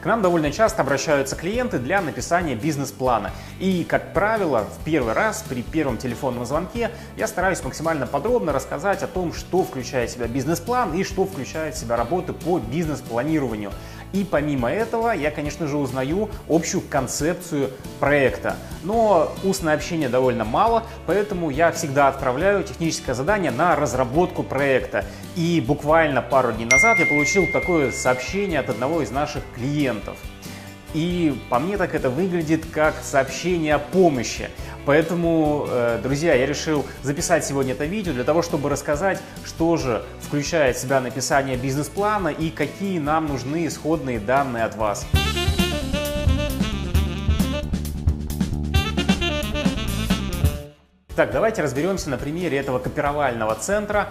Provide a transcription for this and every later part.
К нам довольно часто обращаются клиенты для написания бизнес-плана. И, как правило, в первый раз при первом телефонном звонке я стараюсь максимально подробно рассказать о том, что включает в себя бизнес-план и что включает в себя работы по бизнес-планированию. И помимо этого я, конечно же, узнаю общую концепцию проекта. Но устное общение довольно мало, поэтому я всегда отправляю техническое задание на разработку проекта. И буквально пару дней назад я получил такое сообщение от одного из наших клиентов. И по мне так это выглядит как сообщение о помощи. Поэтому, э, друзья, я решил записать сегодня это видео для того, чтобы рассказать, что же включает в себя написание бизнес-плана и какие нам нужны исходные данные от вас. Так, давайте разберемся на примере этого копировального центра,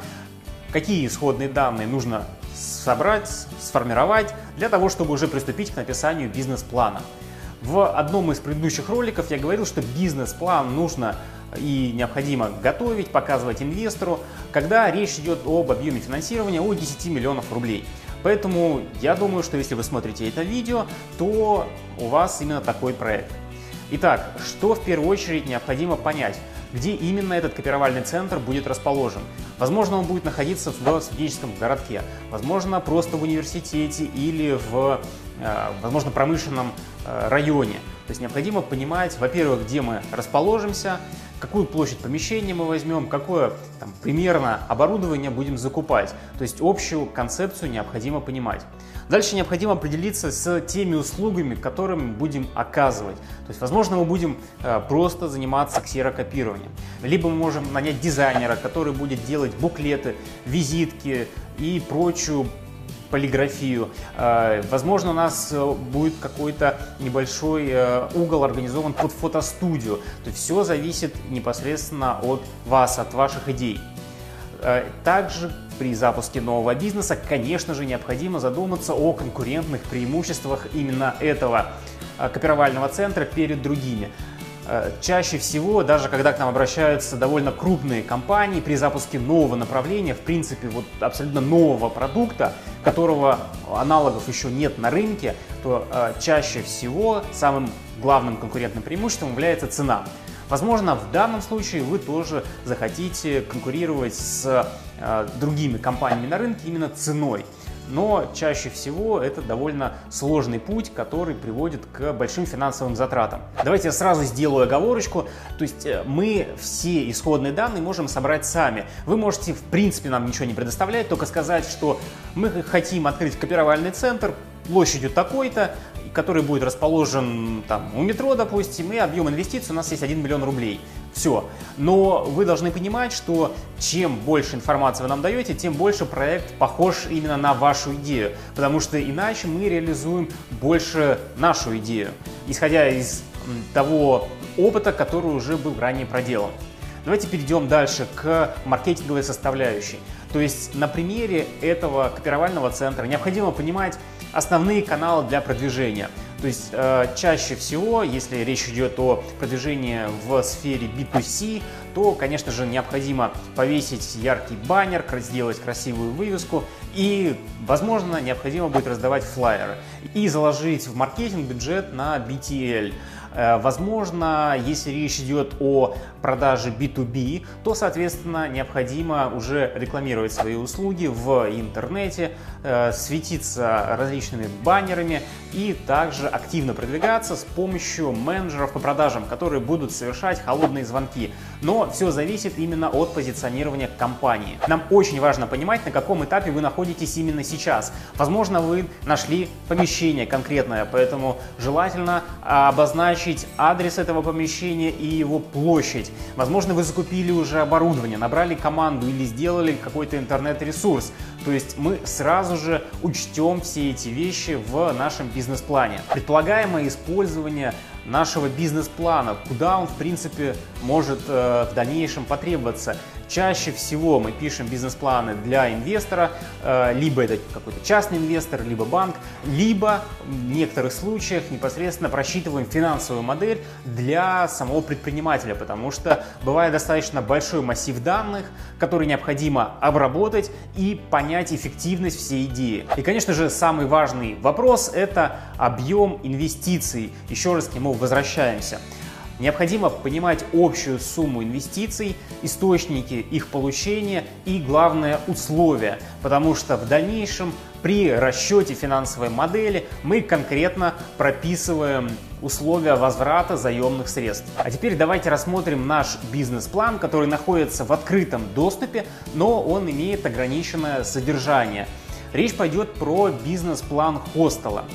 какие исходные данные нужно собрать, сформировать для того, чтобы уже приступить к написанию бизнес-плана. В одном из предыдущих роликов я говорил, что бизнес-план нужно и необходимо готовить, показывать инвестору, когда речь идет об объеме финансирования от 10 миллионов рублей. Поэтому я думаю, что если вы смотрите это видео, то у вас именно такой проект. Итак, что в первую очередь необходимо понять? Где именно этот копировальный центр будет расположен? Возможно, он будет находиться в студенческом городке, возможно, просто в университете или в, возможно, промышленном э, районе. То есть необходимо понимать, во-первых, где мы расположимся, какую площадь помещения мы возьмем, какое там, примерно оборудование будем закупать. То есть общую концепцию необходимо понимать. Дальше необходимо определиться с теми услугами, которые мы будем оказывать. То есть, возможно, мы будем э, просто заниматься ксерокопированием. Либо мы можем нанять дизайнера, который будет делать буклеты, визитки и прочую полиграфию. Э, возможно, у нас э, будет какой-то небольшой э, угол организован под фотостудию. То есть все зависит непосредственно от вас, от ваших идей. Также при запуске нового бизнеса, конечно же, необходимо задуматься о конкурентных преимуществах именно этого копировального центра перед другими. Э, чаще всего, даже когда к нам обращаются довольно крупные компании при запуске нового направления, в принципе, вот абсолютно нового продукта, которого аналогов еще нет на рынке, то э, чаще всего самым главным конкурентным преимуществом является цена. Возможно, в данном случае вы тоже захотите конкурировать с э, другими компаниями на рынке именно ценой но чаще всего это довольно сложный путь, который приводит к большим финансовым затратам. Давайте я сразу сделаю оговорочку, то есть э, мы все исходные данные можем собрать сами. Вы можете в принципе нам ничего не предоставлять, только сказать, что мы хотим открыть копировальный центр площадью такой-то, который будет расположен там, у метро, допустим, и объем инвестиций у нас есть 1 миллион рублей. Все. Но вы должны понимать, что чем больше информации вы нам даете, тем больше проект похож именно на вашу идею. Потому что иначе мы реализуем больше нашу идею, исходя из того опыта, который уже был ранее проделан. Давайте перейдем дальше к маркетинговой составляющей. То есть на примере этого копировального центра необходимо понимать основные каналы для продвижения – то есть э, чаще всего, если речь идет о продвижении в сфере B2C, то, конечно же, необходимо повесить яркий баннер, сделать красивую вывеску и, возможно, необходимо будет раздавать флайеры и заложить в маркетинг бюджет на BTL. Э, возможно, если речь идет о продаже B2B, то, соответственно, необходимо уже рекламировать свои услуги в интернете, э, светиться различными баннерами и также активно продвигаться с помощью менеджеров по продажам, которые будут совершать холодные звонки. Но все зависит именно от позиционирования компании. Нам очень важно понимать, на каком этапе вы находитесь именно сейчас. Возможно, вы нашли помещение конкретное, поэтому желательно обозначить адрес этого помещения и его площадь. Возможно, вы закупили уже оборудование, набрали команду или сделали какой-то интернет-ресурс. То есть мы сразу же учтем все эти вещи в нашем бизнес-плане. Предполагаемое использование нашего бизнес-плана, куда он, в принципе, может э, в дальнейшем потребоваться. Чаще всего мы пишем бизнес-планы для инвестора, э, либо это какой-то частный инвестор, либо банк, либо в некоторых случаях непосредственно просчитываем финансовую модель для самого предпринимателя, потому что бывает достаточно большой массив данных, который необходимо обработать и понять эффективность всей идеи. И, конечно же, самый важный вопрос – это объем инвестиций. Еще раз к нему возвращаемся. Необходимо понимать общую сумму инвестиций, источники их получения и, главное, условия, потому что в дальнейшем при расчете финансовой модели мы конкретно прописываем условия возврата заемных средств. А теперь давайте рассмотрим наш бизнес-план, который находится в открытом доступе, но он имеет ограниченное содержание. Речь пойдет про бизнес-план хостела.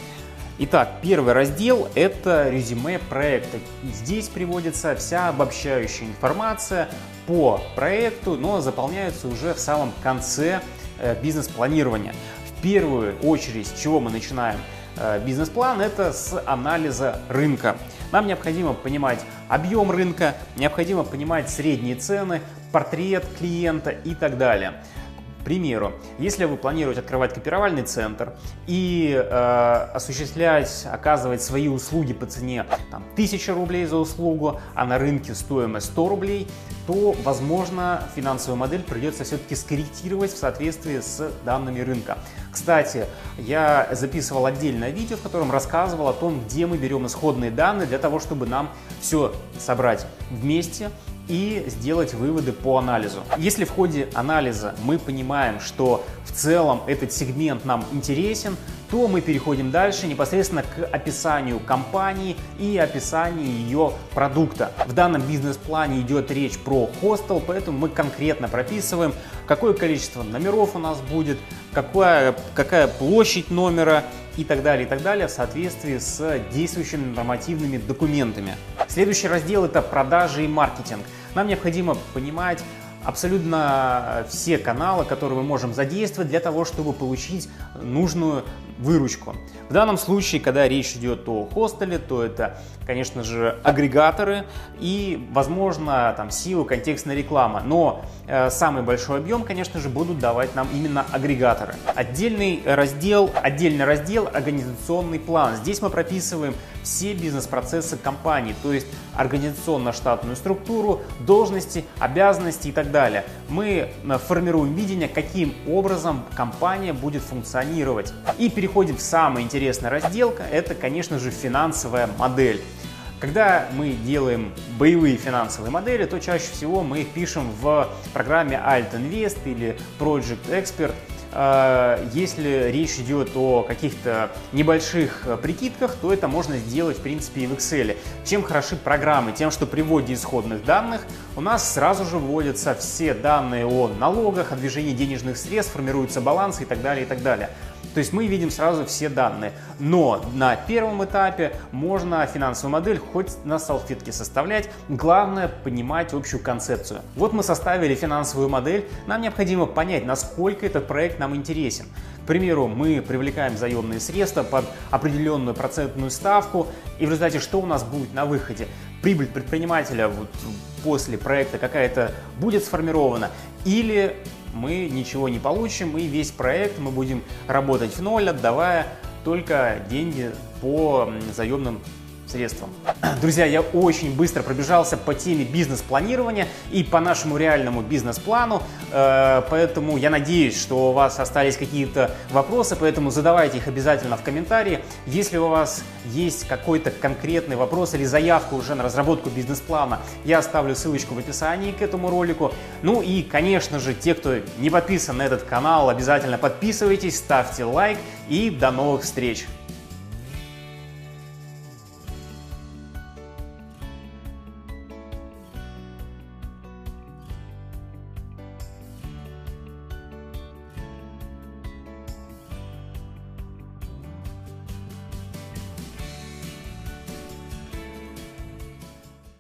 Итак, первый раздел – это резюме проекта. Здесь приводится вся обобщающая информация по проекту, но заполняется уже в самом конце э, бизнес-планирования. В первую очередь, с чего мы начинаем э, бизнес-план, это с анализа рынка. Нам необходимо понимать объем рынка, необходимо понимать средние цены, портрет клиента и так далее. Примеру, если вы планируете открывать копировальный центр и э, осуществлять, оказывать свои услуги по цене там, 1000 рублей за услугу, а на рынке стоимость 100 рублей, то, возможно, финансовую модель придется все-таки скорректировать в соответствии с данными рынка. Кстати, я записывал отдельное видео, в котором рассказывал о том, где мы берем исходные данные для того, чтобы нам все собрать вместе и сделать выводы по анализу. Если в ходе анализа мы понимаем, что в целом этот сегмент нам интересен, то мы переходим дальше непосредственно к описанию компании и описанию ее продукта. В данном бизнес-плане идет речь про хостел, поэтому мы конкретно прописываем, какое количество номеров у нас будет, какая, какая площадь номера и так далее, и так далее в соответствии с действующими нормативными документами. Следующий раздел – это продажи и маркетинг. Нам необходимо понимать, абсолютно все каналы, которые мы можем задействовать для того, чтобы получить нужную выручку. В данном случае, когда речь идет о хостеле, то это, конечно же, агрегаторы и, возможно, там SEO, контекстная реклама. Но э, самый большой объем, конечно же, будут давать нам именно агрегаторы. Отдельный раздел, отдельный раздел организационный план. Здесь мы прописываем все бизнес-процессы компании, то есть организационно-штатную структуру, должности, обязанности и так далее. Мы э, формируем видение, каким образом компания будет функционировать. И переходим в самый интересный раздел, это, конечно же, финансовая модель. Когда мы делаем боевые финансовые модели, то чаще всего мы их пишем в программе Alt Invest или Project Expert – Э, если речь идет о каких-то небольших э, прикидках, то это можно сделать, в принципе, и в Excel. Чем хороши программы? Тем, что при вводе исходных данных у нас сразу же вводятся все данные о налогах, о движении денежных средств, формируются балансы и так далее, и так далее. То есть мы видим сразу все данные. Но на первом этапе можно финансовую модель хоть на салфетке составлять. Главное понимать общую концепцию. Вот мы составили финансовую модель. Нам необходимо понять, насколько этот проект нам интересен. К примеру, мы привлекаем заемные средства под определенную процентную ставку, и в результате что у нас будет на выходе? Прибыль предпринимателя вот после проекта какая-то будет сформирована, или мы ничего не получим, и весь проект мы будем работать в ноль, отдавая только деньги по заемным средствам. Друзья, я очень быстро пробежался по теме бизнес-планирования и по нашему реальному бизнес-плану, э, поэтому я надеюсь, что у вас остались какие-то вопросы, поэтому задавайте их обязательно в комментарии. Если у вас есть какой-то конкретный вопрос или заявка уже на разработку бизнес-плана, я оставлю ссылочку в описании к этому ролику. Ну и, конечно же, те, кто не подписан на этот канал, обязательно подписывайтесь, ставьте лайк и до новых встреч!